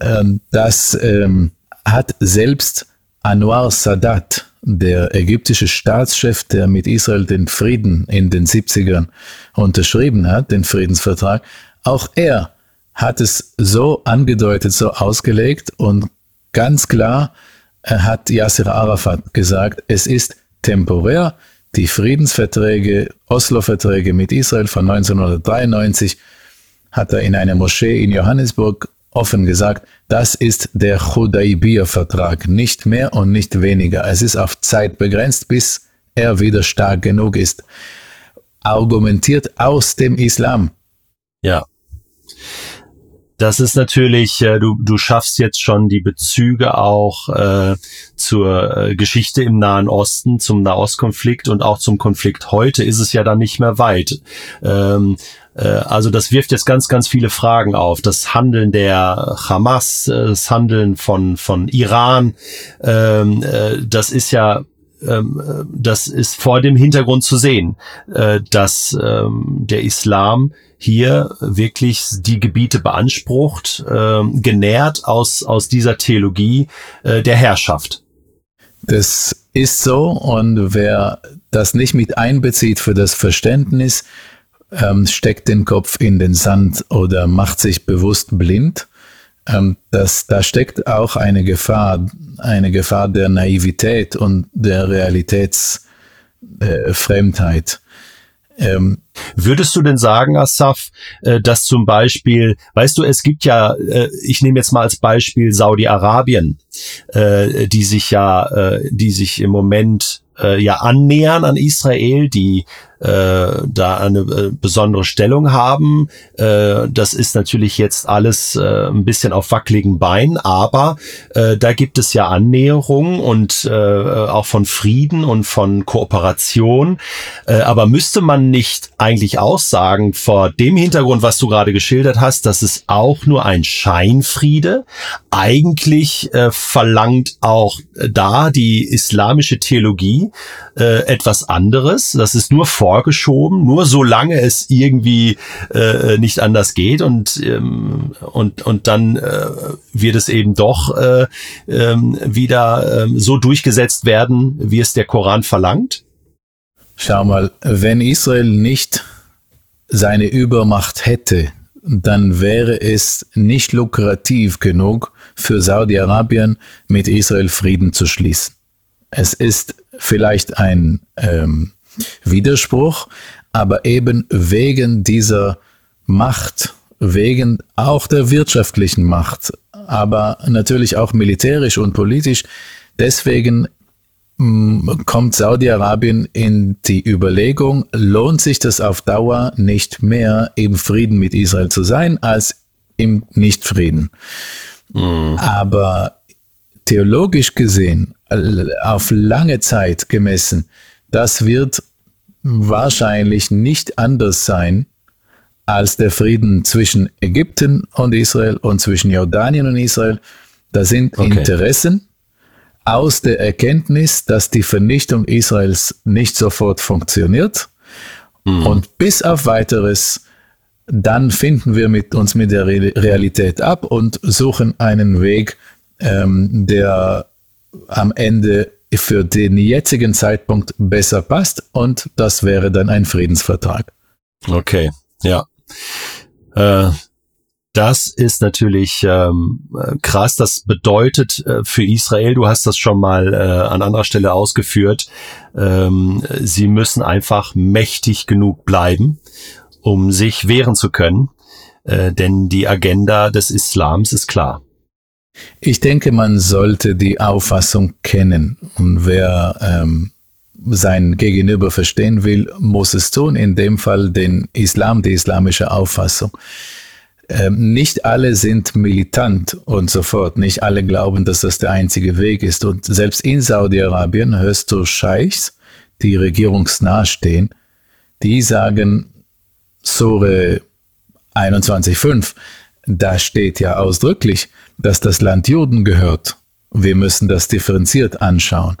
Ähm, das ähm, hat selbst Anwar Sadat der ägyptische Staatschef, der mit Israel den Frieden in den 70ern unterschrieben hat, den Friedensvertrag, auch er hat es so angedeutet, so ausgelegt und ganz klar hat Yasser Arafat gesagt, es ist temporär. Die Friedensverträge, Oslo-Verträge mit Israel von 1993 hat er in einer Moschee in Johannesburg offen gesagt, das ist der Hudaybiyah-Vertrag, nicht mehr und nicht weniger. Es ist auf Zeit begrenzt, bis er wieder stark genug ist. Argumentiert aus dem Islam. Ja. Das ist natürlich, äh, du, du schaffst jetzt schon die Bezüge auch äh, zur äh, Geschichte im Nahen Osten, zum Nahostkonflikt und auch zum Konflikt heute ist es ja dann nicht mehr weit. Ähm, äh, also das wirft jetzt ganz, ganz viele Fragen auf. Das Handeln der Hamas, äh, das Handeln von, von Iran, ähm, äh, das ist ja das ist vor dem Hintergrund zu sehen, dass ähm, der Islam hier wirklich die Gebiete beansprucht, genährt aus, aus dieser Theologie der Herrschaft. Das ist so und wer das nicht mit einbezieht für das Verständnis, ähm, steckt den Kopf in den Sand oder macht sich bewusst blind. Ähm, das, da steckt auch eine Gefahr, eine Gefahr der Naivität und der Realitätsfremdheit. Äh, ähm, Würdest du denn sagen, Asaf, äh, dass zum Beispiel, weißt du, es gibt ja, äh, ich nehme jetzt mal als Beispiel Saudi-Arabien, äh, die sich ja, die sich im Moment ja annähern an Israel, die äh, da eine äh, besondere Stellung haben. Äh, das ist natürlich jetzt alles äh, ein bisschen auf wackeligen Beinen, aber äh, da gibt es ja Annäherungen und äh, auch von Frieden und von Kooperation. Äh, aber müsste man nicht eigentlich auch sagen, vor dem Hintergrund, was du gerade geschildert hast, dass es auch nur ein Scheinfriede, eigentlich äh, verlangt auch da die islamische Theologie äh, etwas anderes. Das ist nur vorgeschoben, nur solange es irgendwie äh, nicht anders geht und ähm, und und dann äh, wird es eben doch äh, äh, wieder äh, so durchgesetzt werden, wie es der Koran verlangt. Schau mal, wenn Israel nicht seine Übermacht hätte, dann wäre es nicht lukrativ genug für Saudi-Arabien mit Israel Frieden zu schließen. Es ist vielleicht ein ähm, Widerspruch, aber eben wegen dieser Macht, wegen auch der wirtschaftlichen Macht, aber natürlich auch militärisch und politisch, deswegen mm, kommt Saudi-Arabien in die Überlegung, lohnt sich das auf Dauer nicht mehr im Frieden mit Israel zu sein, als im Nichtfrieden. Mhm. Aber theologisch gesehen, auf lange Zeit gemessen, das wird wahrscheinlich nicht anders sein als der Frieden zwischen Ägypten und Israel und zwischen Jordanien und Israel. Da sind okay. Interessen aus der Erkenntnis, dass die Vernichtung Israels nicht sofort funktioniert. Mhm. Und bis auf weiteres, dann finden wir mit uns mit der Realität ab und suchen einen Weg, ähm, der am Ende für den jetzigen Zeitpunkt besser passt und das wäre dann ein Friedensvertrag. Okay, ja. Äh, das ist natürlich ähm, krass. Das bedeutet äh, für Israel, du hast das schon mal äh, an anderer Stelle ausgeführt, ähm, sie müssen einfach mächtig genug bleiben, um sich wehren zu können. Äh, denn die Agenda des Islams ist klar. Ich denke, man sollte die Auffassung kennen. Und wer ähm, sein Gegenüber verstehen will, muss es tun. In dem Fall den Islam, die islamische Auffassung. Ähm, nicht alle sind militant und so fort. Nicht alle glauben, dass das der einzige Weg ist. Und selbst in Saudi-Arabien hörst du Scheichs, die regierungsnah stehen, die sagen, Sure 21.5, da steht ja ausdrücklich, dass das Land Juden gehört. Wir müssen das differenziert anschauen.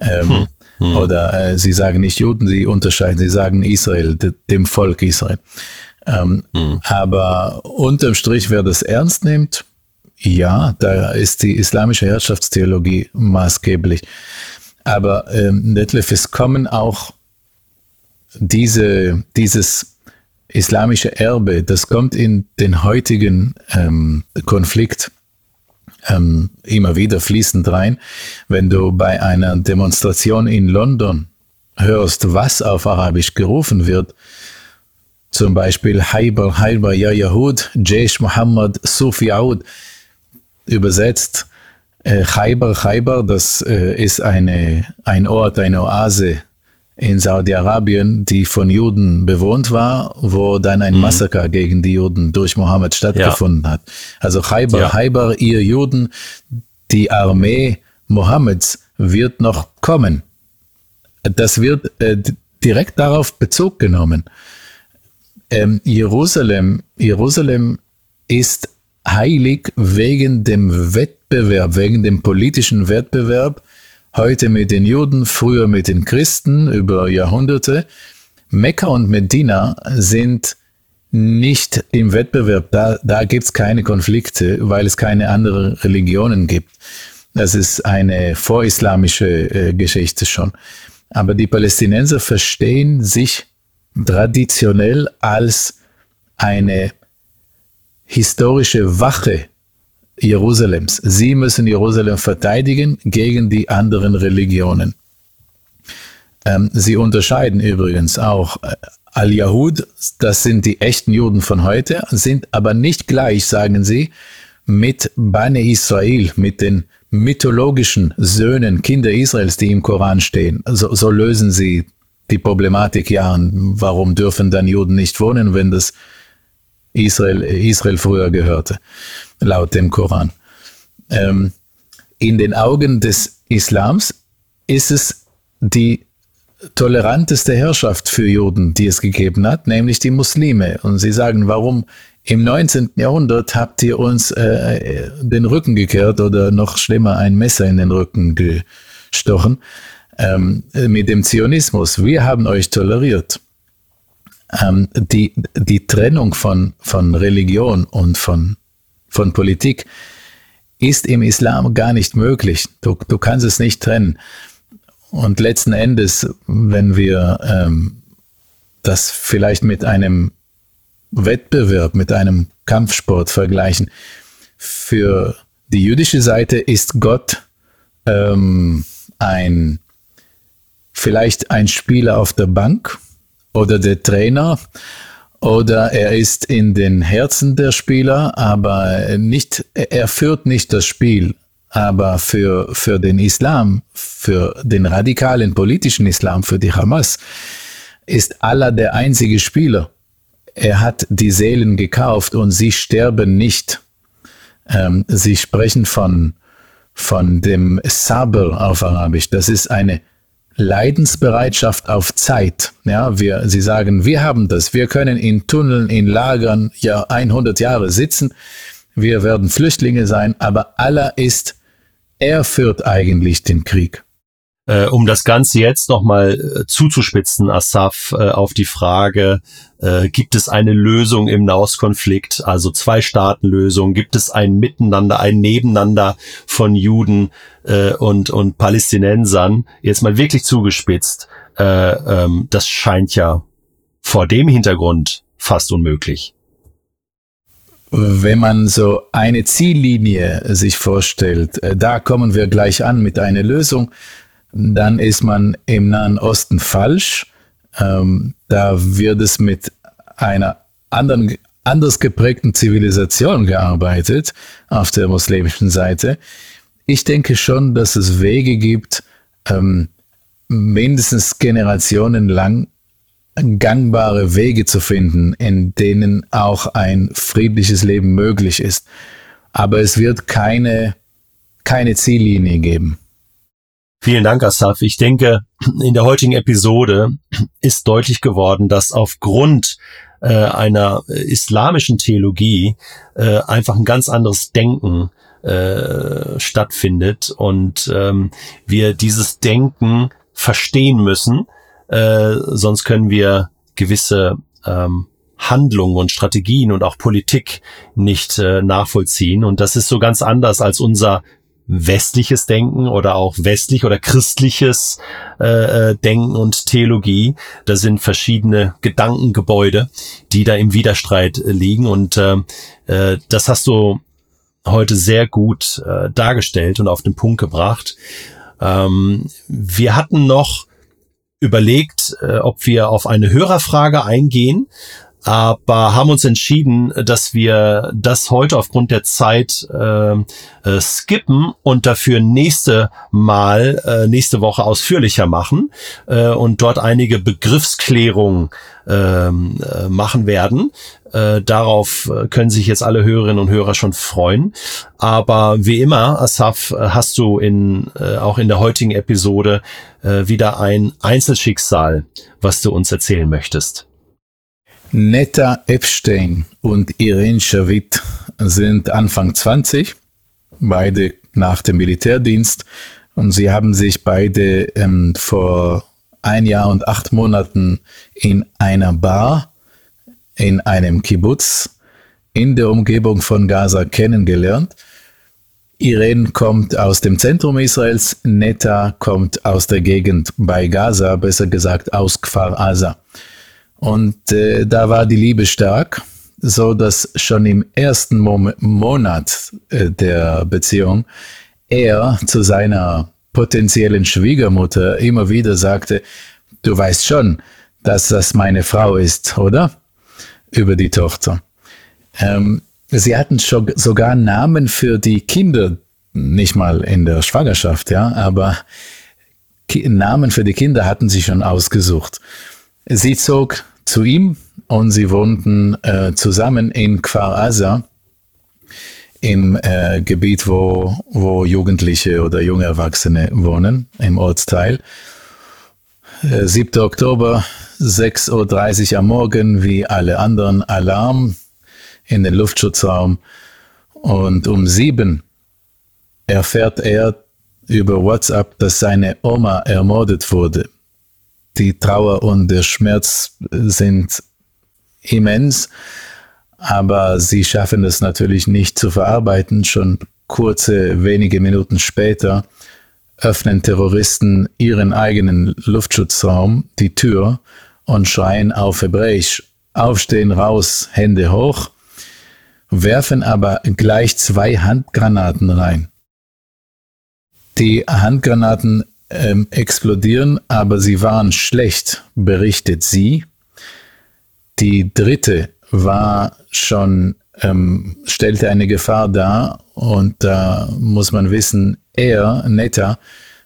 Ähm, hm. Hm. Oder äh, sie sagen nicht Juden, sie unterscheiden, sie sagen Israel, de, dem Volk Israel. Ähm, hm. Aber unterm Strich, wer das ernst nimmt, ja, da ist die islamische Herrschaftstheologie maßgeblich. Aber ähm, Detlef, es kommen auch diese, dieses islamische Erbe, das kommt in den heutigen ähm, Konflikt ähm, immer wieder fließend rein. Wenn du bei einer Demonstration in London hörst, was auf Arabisch gerufen wird, zum Beispiel Haibar, Haibar, Ya Yahud, Jaish Muhammad, Sufi Aud, übersetzt, äh, Khaybar, Khaybar, das äh, ist eine, ein Ort, eine Oase in Saudi-Arabien, die von Juden bewohnt war, wo dann ein mhm. Massaker gegen die Juden durch Mohammed stattgefunden ja. hat. Also Khaybar, ja. Khaybar, ihr Juden, die Armee Mohammeds wird noch kommen. Das wird äh, direkt darauf Bezug genommen. Ähm, Jerusalem, Jerusalem ist heilig wegen dem Wettbewerb, wegen dem politischen Wettbewerb, heute mit den Juden, früher mit den Christen über Jahrhunderte. Mekka und Medina sind nicht im Wettbewerb, da, da gibt es keine Konflikte, weil es keine anderen Religionen gibt. Das ist eine vorislamische äh, Geschichte schon. Aber die Palästinenser verstehen sich traditionell als eine historische Wache Jerusalems. Sie müssen Jerusalem verteidigen gegen die anderen Religionen. Ähm, sie unterscheiden übrigens auch äh, Al-Yahud, das sind die echten Juden von heute, sind aber nicht gleich, sagen sie, mit Bane Israel, mit den mythologischen Söhnen, Kinder Israels, die im Koran stehen. So, so lösen sie die Problematik ja. Warum dürfen dann Juden nicht wohnen, wenn das Israel, Israel früher gehörte, laut dem Koran. Ähm, in den Augen des Islams ist es die toleranteste Herrschaft für Juden, die es gegeben hat, nämlich die Muslime. Und sie sagen, warum im 19. Jahrhundert habt ihr uns äh, den Rücken gekehrt oder noch schlimmer ein Messer in den Rücken gestochen ähm, mit dem Zionismus. Wir haben euch toleriert ähm, die, die Trennung von, von Religion und von, von Politik ist im Islam gar nicht möglich. Du, du kannst es nicht trennen. Und letzten Endes, wenn wir ähm, das vielleicht mit einem Wettbewerb, mit einem Kampfsport vergleichen, für die jüdische Seite ist Gott ähm, ein vielleicht ein Spieler auf der Bank, oder der Trainer oder er ist in den Herzen der Spieler, aber nicht, er führt nicht das Spiel. Aber für, für den Islam, für den radikalen politischen Islam, für die Hamas, ist Allah der einzige Spieler. Er hat die Seelen gekauft und sie sterben nicht. Ähm, sie sprechen von, von dem Sabr auf Arabisch. Das ist eine Leidensbereitschaft auf Zeit. Ja, wir, sie sagen, wir haben das. Wir können in Tunneln, in Lagern ja 100 Jahre sitzen. Wir werden Flüchtlinge sein, aber Allah ist, er führt eigentlich den Krieg. Äh, um das Ganze jetzt nochmal äh, zuzuspitzen, Asaf, äh, auf die Frage, äh, gibt es eine Lösung im Nahostkonflikt, also Zwei-Staaten-Lösung, gibt es ein Miteinander, ein Nebeneinander von Juden äh, und, und Palästinensern, jetzt mal wirklich zugespitzt, äh, ähm, das scheint ja vor dem Hintergrund fast unmöglich. Wenn man so eine Ziellinie sich vorstellt, äh, da kommen wir gleich an mit einer Lösung, dann ist man im Nahen Osten falsch. Ähm, da wird es mit einer anderen, anders geprägten Zivilisation gearbeitet auf der muslimischen Seite. Ich denke schon, dass es Wege gibt, ähm, mindestens generationenlang gangbare Wege zu finden, in denen auch ein friedliches Leben möglich ist. Aber es wird keine, keine Ziellinie geben. Vielen Dank, Asaf. Ich denke, in der heutigen Episode ist deutlich geworden, dass aufgrund äh, einer islamischen Theologie äh, einfach ein ganz anderes Denken äh, stattfindet und ähm, wir dieses Denken verstehen müssen, äh, sonst können wir gewisse ähm, Handlungen und Strategien und auch Politik nicht äh, nachvollziehen. Und das ist so ganz anders als unser westliches Denken oder auch westlich oder christliches äh, äh, Denken und Theologie. Da sind verschiedene Gedankengebäude, die da im Widerstreit äh, liegen und äh, äh, das hast du heute sehr gut äh, dargestellt und auf den Punkt gebracht. Ähm, wir hatten noch überlegt, äh, ob wir auf eine Hörerfrage eingehen aber haben uns entschieden, dass wir das heute aufgrund der Zeit äh, äh, skippen und dafür nächste Mal, äh, nächste Woche ausführlicher machen äh, und dort einige Begriffsklärungen ähm, äh, machen werden. Äh, darauf können sich jetzt alle Hörerinnen und Hörer schon freuen. Aber wie immer, Asaf, hast du in, äh, auch in der heutigen Episode äh, wieder ein Einzelschicksal, was du uns erzählen möchtest. Netta Epstein und Irene Shavit sind Anfang 20, beide nach dem Militärdienst. Und sie haben sich beide ähm, vor ein Jahr und acht Monaten in einer Bar in einem Kibbutz in der Umgebung von Gaza kennengelernt. Irene kommt aus dem Zentrum Israels, Netta kommt aus der Gegend bei Gaza, besser gesagt aus Kfar Aza. Und äh, da war die Liebe stark, so dass schon im ersten Mo Monat äh, der Beziehung er zu seiner potenziellen Schwiegermutter immer wieder sagte, du weißt schon, dass das meine Frau ist, oder? Über die Tochter. Ähm, sie hatten schon sogar Namen für die Kinder, nicht mal in der Schwangerschaft, ja, aber Namen für die Kinder hatten sie schon ausgesucht. Sie zog zu ihm und sie wohnten äh, zusammen in Kfar Aza im äh, Gebiet, wo, wo Jugendliche oder junge Erwachsene wohnen, im Ortsteil. Äh, 7. Oktober, 6.30 Uhr am Morgen, wie alle anderen, Alarm in den Luftschutzraum. Und um sieben erfährt er über WhatsApp, dass seine Oma ermordet wurde die Trauer und der Schmerz sind immens, aber sie schaffen es natürlich nicht zu verarbeiten. Schon kurze, wenige Minuten später öffnen Terroristen ihren eigenen Luftschutzraum, die Tür, und schreien auf Hebräisch, aufstehen raus, Hände hoch, werfen aber gleich zwei Handgranaten rein. Die Handgranaten ähm, explodieren, aber sie waren schlecht, berichtet sie. Die dritte war schon, ähm, stellte eine Gefahr dar und da muss man wissen, er, Netta,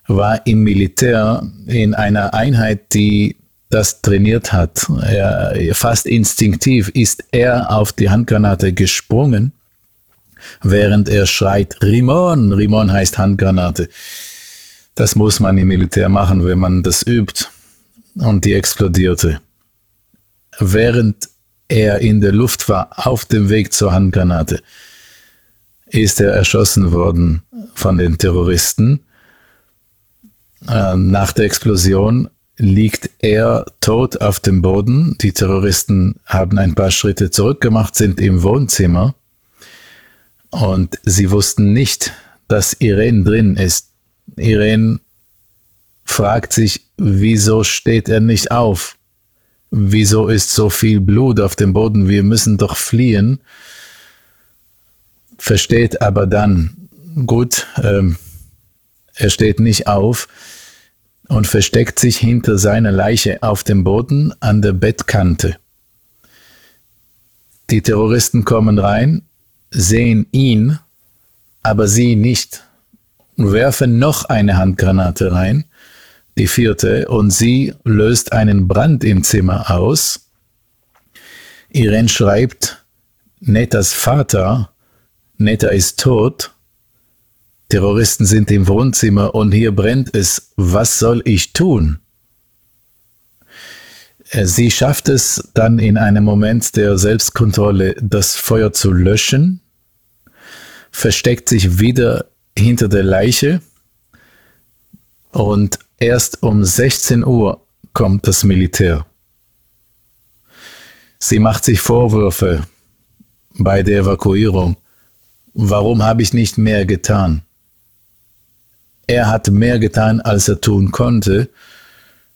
war im Militär in einer Einheit, die das trainiert hat. Er, fast instinktiv ist er auf die Handgranate gesprungen, während er schreit, Rimon, Rimon heißt Handgranate. Das muss man im Militär machen, wenn man das übt. Und die explodierte. Während er in der Luft war, auf dem Weg zur Handgranate, ist er erschossen worden von den Terroristen. Äh, nach der Explosion liegt er tot auf dem Boden. Die Terroristen haben ein paar Schritte zurückgemacht, sind im Wohnzimmer und sie wussten nicht, dass Irene drin ist. Irene fragt sich, wieso steht er nicht auf? Wieso ist so viel Blut auf dem Boden? Wir müssen doch fliehen. Versteht aber dann, gut, ähm, er steht nicht auf und versteckt sich hinter seiner Leiche auf dem Boden an der Bettkante. Die Terroristen kommen rein, sehen ihn, aber sie nicht werfen noch eine Handgranate rein, die vierte, und sie löst einen Brand im Zimmer aus. Irene schreibt, Nettas Vater, Netta ist tot, Terroristen sind im Wohnzimmer und hier brennt es, was soll ich tun? Äh, sie schafft es dann in einem Moment der Selbstkontrolle, das Feuer zu löschen, versteckt sich wieder hinter der Leiche und erst um 16 Uhr kommt das Militär. Sie macht sich Vorwürfe bei der Evakuierung. Warum habe ich nicht mehr getan? er hat mehr getan, als er tun konnte.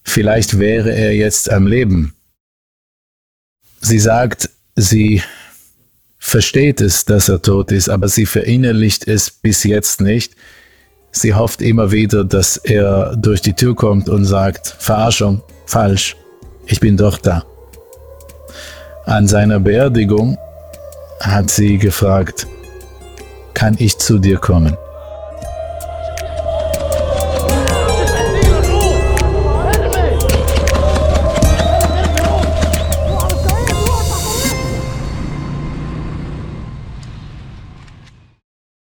Vielleicht wäre er jetzt am Leben. Sie sagt, sie versteht es, dass er tot ist, aber sie verinnerlicht es bis jetzt nicht. Sie hofft immer wieder, dass er durch die Tür kommt und sagt, Verarschung, falsch, ich bin doch da. An seiner Beerdigung hat sie gefragt, kann ich zu dir kommen?